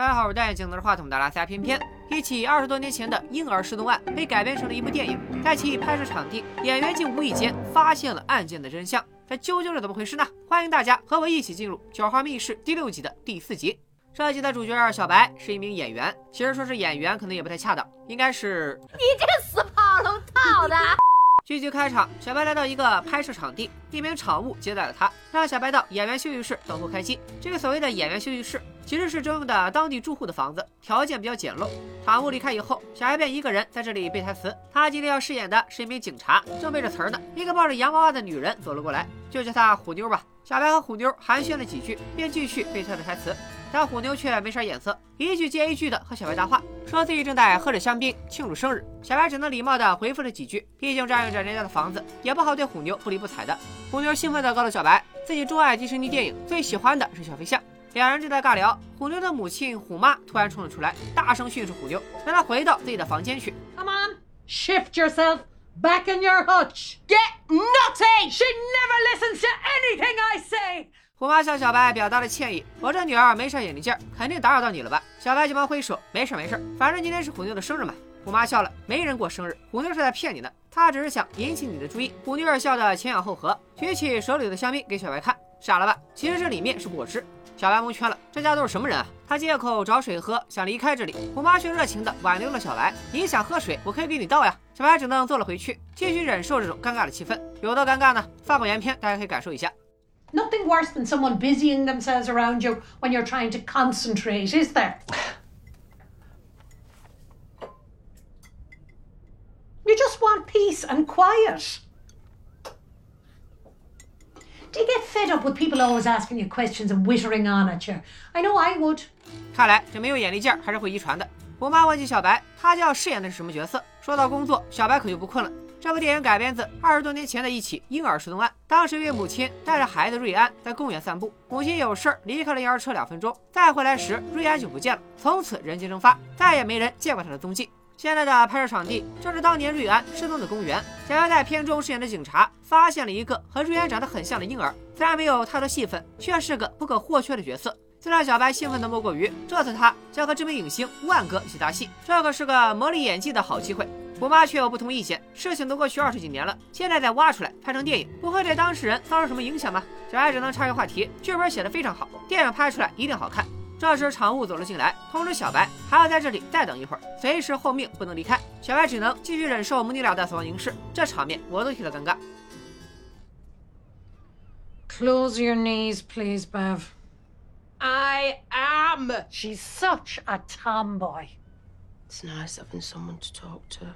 小白好戴眼镜拿着话筒的拉塞偏偏，一起二十多年前的婴儿失踪案被改编成了一部电影，在其拍摄场地，演员竟无意间发现了案件的真相，这究竟是怎么回事呢？欢迎大家和我一起进入《九号密室》第六集的第四集。这集的主角小白是一名演员，其实说是演员可能也不太恰当，应该是你这个死跑龙套的。剧集开场，小白来到一个拍摄场地，一名场务接待了他，让小白到演员休息室等候开机。这个所谓的演员休息室，其实是征用的当地住户的房子，条件比较简陋。场务离开以后，小白便一个人在这里背台词。他今天要饰演的是一名警察，正背着词儿呢。一个抱着洋娃娃的女人走了过来，就叫她虎妞吧。小白和虎妞寒暄了几句，便继续背他的台词。但虎妞却没啥眼色，一句接一句的和小白搭话，说自己正在喝着香槟庆祝生日。小白只能礼貌的回复了几句，毕竟占用着人家的房子，也不好对虎妞不理不睬的。虎妞兴奋的告诉小白，自己钟爱迪士尼电影，最喜欢的是小飞象。两人正在尬聊，虎妞的母亲虎妈突然冲了出来，大声训斥虎妞，让她回到自己的房间去。Come on, shift yourself back in your hutch. Get nutty. She never listens to anything I say. 虎妈向小白表达了歉意，我这女儿没啥眼力劲儿，肯定打扰到你了吧？小白急忙挥手，没事没事，反正今天是虎妞的生日嘛。虎妈笑了，没人过生日，虎妞是在骗你呢，她只是想引起你的注意。虎妞儿笑得前仰后合，举起手里的香槟给小白看，傻了吧？其实这里面是果汁。小白蒙圈了，这家都是什么人啊？他借口找水喝，想离开这里，我妈却热情地挽留了小白。你想喝水，我可以给你倒呀。小白只能坐了回去，继续忍受这种尴尬的气氛。有多尴尬呢？发布原片，大家可以感受一下。Nothing worse than someone busying themselves around you when you're trying to concentrate, is there? You just want peace and quiet. Do you get fed up with people always asking you questions and wittering on at you? I know I would. 看来这没有眼力劲儿还是会遗传的。我妈问起小白，他将要饰演的是什么角色？说到工作，小白可就不困了。这部电影改编自二十多年前的一起婴儿失踪案。当时一位母亲带着孩子瑞安在公园散步，母亲有事儿离开了婴儿车两分钟，再回来时瑞安就不见了，从此人间蒸发，再也没人见过他的踪迹。现在的拍摄场地正是当年瑞安失踪的公园。小白在片中饰演的警察发现了一个和瑞安长得很像的婴儿，虽然没有太多戏份，却是个不可或缺的角色。最让小白兴奋的莫过于这次他将和知名影星万哥一起搭戏，这可是个磨砺演技的好机会。虎妈却有不同意见，事情都过去二十几年了，现在再挖出来拍成电影，不会对当事人造成什么影响吗？小白只能插个话题，剧本写的非常好，电影拍出来一定好看。这时场务走了进来，通知小白还要在这里再等一会儿，随时候命不能离开。小白只能继续忍受母女俩的死亡凝视，这场面我都替他尴尬。Close your knees, please, Bev. I am. She's such a tomboy. It's nice having someone to talk to.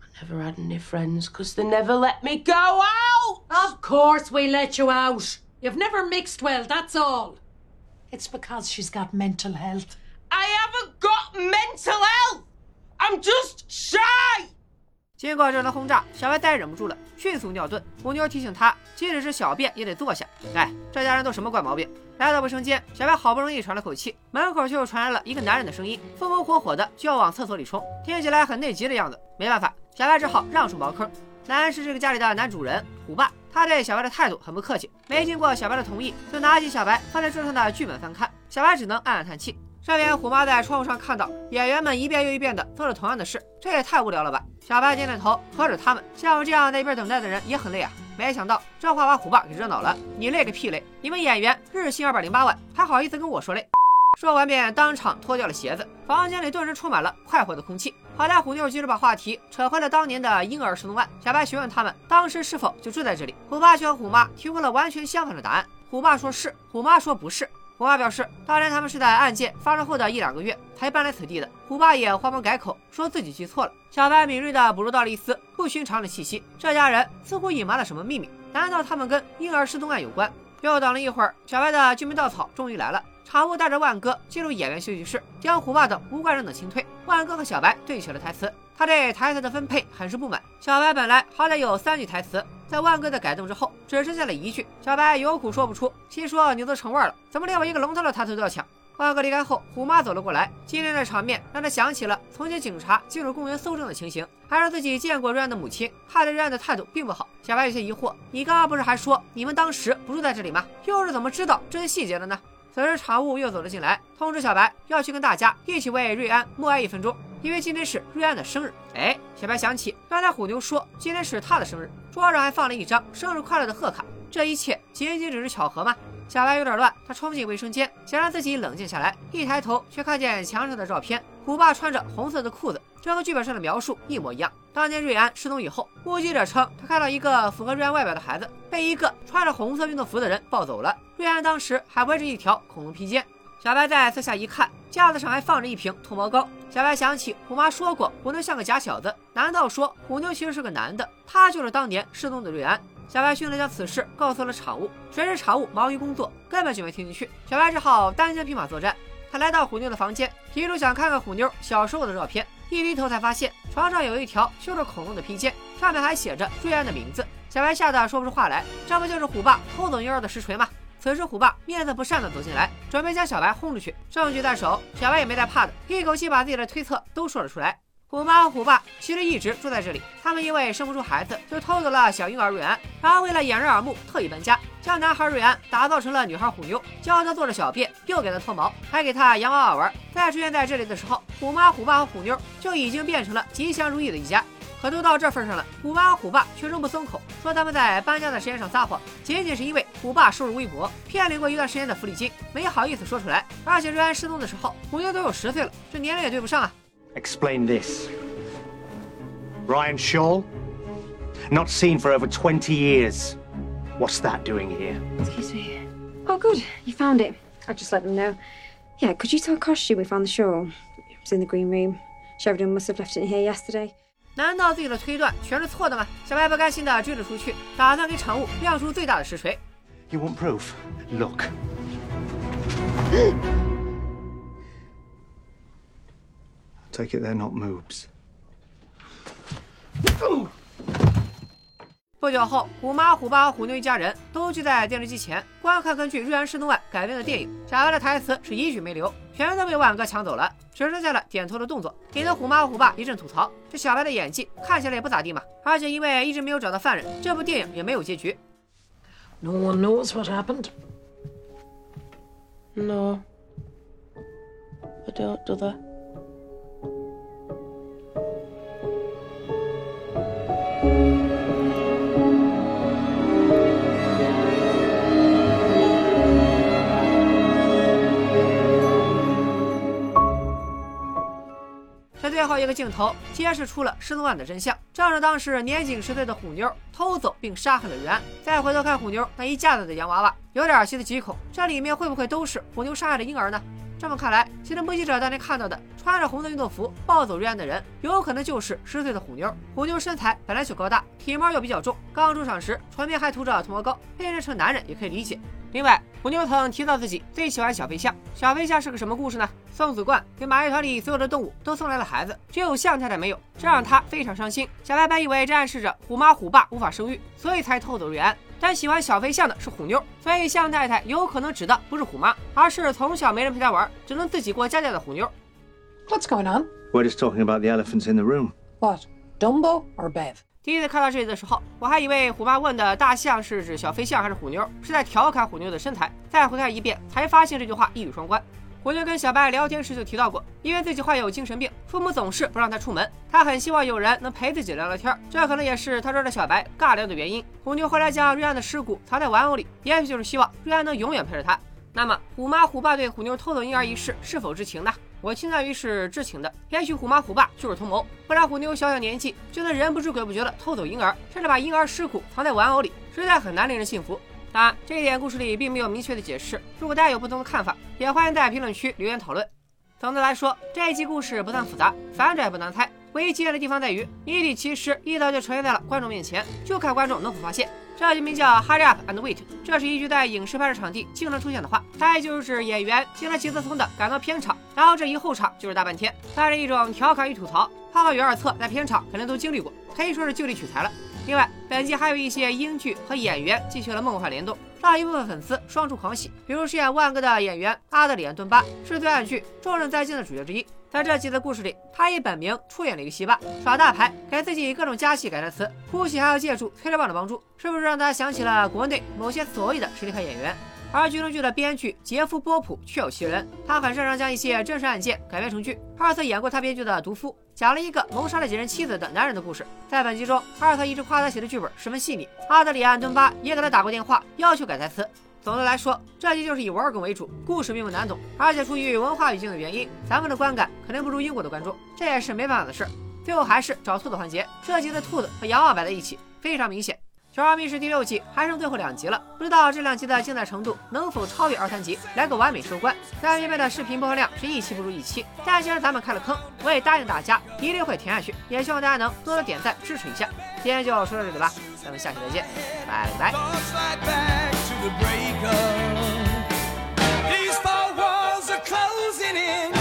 I never had any friends because they never let me go out. Of course we let you out. You've never mixed well, that's all. It's because she's got mental health. I haven't got mental health. I'm just shy. 经过这轮轰炸，小白再也忍不住了，迅速尿遁。虎妞提醒他，即使是小便也得坐下。哎，这家人都什么怪毛病？来到卫生间，小白好不容易喘了口气，门口却又传来了一个男人的声音，风风火火的就要往厕所里冲，听起来很内急的样子。没办法，小白只好让出茅坑。男人是这个家里的男主人，虎爸。他对小白的态度很不客气，没经过小白的同意，就拿起小白放在桌上的剧本翻看。小白只能暗暗叹气。这边虎妈在窗户上看到演员们一遍又一遍的做着同样的事，这也太无聊了吧！小白点点头，呵着他们，像我这样在一边等待的人也很累啊。没想到这话把虎爸给惹恼了，你累个屁累！你们演员日薪二百零八万，还好意思跟我说累？说完便当场脱掉了鞋子，房间里顿时充满了快活的空气。好在虎妞急着把话题扯回了当年的婴儿失踪案。小白询问他们当时是否就住在这里，虎爸却和虎妈提供了完全相反的答案。虎爸说是，虎妈说不是。虎妈表示，当年他们是在案件发生后的一两个月才搬来此地的。虎爸也慌忙改口，说自己记错了。小白敏锐地捕捉到了一丝不寻常的气息，这家人似乎隐瞒了什么秘密？难道他们跟婴儿失踪案有关？又等了一会儿，小白的救命稻草终于来了。场务带着万哥进入演员休息室，将虎爸等无关人等清退。万哥和小白对起了台词，他对台词的分配很是不满。小白本来好歹有三句台词，在万哥的改动之后，只剩下了一句。小白有苦说不出，心说你都成味了，怎么连我一个龙套的台词都要抢？万哥离开后，虎妈走了过来，今天的场面让他想起了从前警察进入公园搜证的情形，还是自己见过瑞安的母亲，看着瑞安的态度并不好。小白有些疑惑，你刚刚不是还说你们当时不住在这里吗？又是怎么知道这些细节的呢？此时常务又走了进来，通知小白要去跟大家一起为瑞安默哀一分钟，因为今天是瑞安的生日。哎，小白想起刚才虎妞说今天是他的生日，桌上还放了一张生日快乐的贺卡，这一切仅仅只是巧合吗？小白有点乱，他冲进卫生间，想让自己冷静下来。一抬头，却看见墙上的照片，虎爸穿着红色的裤子，这和剧本上的描述一模一样。当年瑞安失踪以后，目击者称他看到一个符合瑞安外表的孩子被一个穿着红色运动服的人抱走了。瑞安当时还围着一条恐龙披肩。小白在四下一看，架子上还放着一瓶脱毛膏。小白想起虎妈说过虎妞像个假小子，难道说虎妞其实是个男的？他就是当年失踪的瑞安？小白迅速将此事告诉了常务，谁知常务忙于工作，根本就没听进去。小白只好单枪匹马作战。他来到虎妞的房间，提出想看看虎妞小时候的照片。一低头才发现床上有一条绣着恐龙的披肩，上面还写着瑞安的名字。小白吓得说不出话来，这不就是虎爸偷走婴儿的实锤吗？此时虎爸面色不善的走进来，准备将小白轰出去。证据在手，小白也没带怕的，一口气把自己的推测都说了出来。虎妈和虎爸其实一直住在这里，他们因为生不出孩子，就偷走了小婴儿瑞安，然后为了掩人耳目，特意搬家，将男孩瑞安打造成了女孩虎妞，教他坐着小便，又给他脱毛，还给他洋娃娃玩。再出现在这里的时候，虎妈、虎爸和虎妞就已经变成了吉祥如意的一家。可都到这份上了，虎妈和虎爸却仍不松口，说他们在搬家的时间上撒谎，仅仅是因为虎爸收入微薄，骗领过一段时间的福利金，没好意思说出来。而且瑞安失踪的时候，虎妞都有十岁了，这年龄也对不上啊。Explain this. Ryan Shaw? Not seen for over 20 years. What's that doing here? Excuse me. Oh, good. You found it. I just let them know. Yeah, could you tell Koshi we found the shawl? It was in the green room. Sheridan must have left it in here yesterday. 难道自己的推断全是错的吗？小白不甘心地追了出去，打算给场务亮出最大的实锤。You want proof? Look. Take it they're not moobs. 不久后，虎妈、虎爸和虎妞一家人都聚在电视机前观看根据瑞安失踪案改编的电影。小白的台词是一句没留，全都被万哥抢走了，只剩下了点头的动作，引得虎妈和虎爸一阵吐槽：这小白的演技看起来也不咋地嘛。而且因为一直没有找到犯人，这部电影也没有结局。No one knows what happened. No. I don't, do they? 个镜头揭示出了失踪案的真相，正是当时年仅十岁的虎妞偷走并杀害了瑞安。再回头看虎妞那一架子的洋娃娃，有点儿细思极恐，这里面会不会都是虎妞杀害的婴儿呢？这么看来，其实目击者当年看到的穿着红色运动服抱走瑞安的人，有可能就是十岁的虎妞。虎妞身材本来就高大，体毛又比较重，刚出场时唇边还涂着脱毛膏，被认成男人也可以理解。另外，虎妞曾提到自己最喜欢小飞象。小飞象是个什么故事呢？松子观给马戏团里所有的动物都送来了孩子，只有象太太没有，这让他非常伤心。小白本以为这暗示着虎妈虎爸无法生育，所以才偷走瑞安。但喜欢小飞象的是虎妞，所以象太太有可能指的不是虎妈，而是从小没人陪她玩，只能自己过家家的虎妞。What's going on? We're just talking about the elephants in the room. What? Dumbo or Bev? 第一次看到这里的时候，我还以为虎妈问的大象是指小飞象还是虎妞，是在调侃虎妞的身材。再回看一遍，才发现这句话一语双关。虎妞跟小白聊天时就提到过，因为自己患有精神病，父母总是不让她出门，她很希望有人能陪自己聊聊天，这可能也是她抓着小白尬聊的原因。虎妞后来将瑞安的尸骨藏在玩偶里，也许就是希望瑞安能永远陪着她。那么，虎妈虎爸对虎妞偷走婴儿一事是否知情呢？我倾向于是知情的。也许虎妈虎爸就是同谋，不然虎妞小小年纪就能人不知鬼不觉的偷走婴儿，甚至把婴儿尸骨藏在玩偶里，实在很难令人信服。当然，这一点故事里并没有明确的解释。如果大家有不同的看法，也欢迎在评论区留言讨论。总的来说，这一集故事不算复杂，反转也不难猜。唯一惊艳的地方在于谜底其实一早就呈现在了观众面前，就看观众能否发现。这集名叫《Hurry Up and Wait》，这是一句在影视拍摄场地经常出现的话，猜就是演员听了急匆匆的赶到片场，然后这一候场就是大半天，带着一种调侃与吐槽。浩浩与二策在片场肯定都经历过，可以说是就地取材了。另外，本集还有一些英剧和演员进行了梦幻联动，让一部分粉丝双出狂喜。比如饰演万哥的演员阿德里安·敦巴是最暗剧《重任在肩》的主角之一，在这集的故事里，他以本名出演了一个戏霸，耍大牌，给自己各种加戏改台词，哭戏还要借助催泪棒的帮助，是不是让他想起了国内某些所谓的实力派演员？而剧中剧的编剧杰夫·波普确有其人，他很擅长将一些真实案件改编成剧。阿尔特演过他编剧的《毒夫》，讲了一个谋杀了几任妻子的男人的故事。在本集中，阿尔特一直夸他写的剧本十分细腻，阿德里安·敦巴也给他打过电话，要求改台词。总的来说，这集就是以玩梗为主，故事并不难懂，而且出于文化语境的原因，咱们的观感肯定不如英国的观众，这也是没办法的事。最后还是找兔子环节，这集的兔子和洋娃摆在一起，非常明显。《小二密室》第六季还剩最后两集了，不知道这两集的精彩程度能否超越二三集，来个完美收官。三妹妹的视频播放量是一期不如一期，但既然咱们开了坑，我也答应大家一定会填下去，也希望大家能多多点赞支持一下。今天就说到这里吧，咱们下期再见，拜拜。the breakup. These four walls are closing in.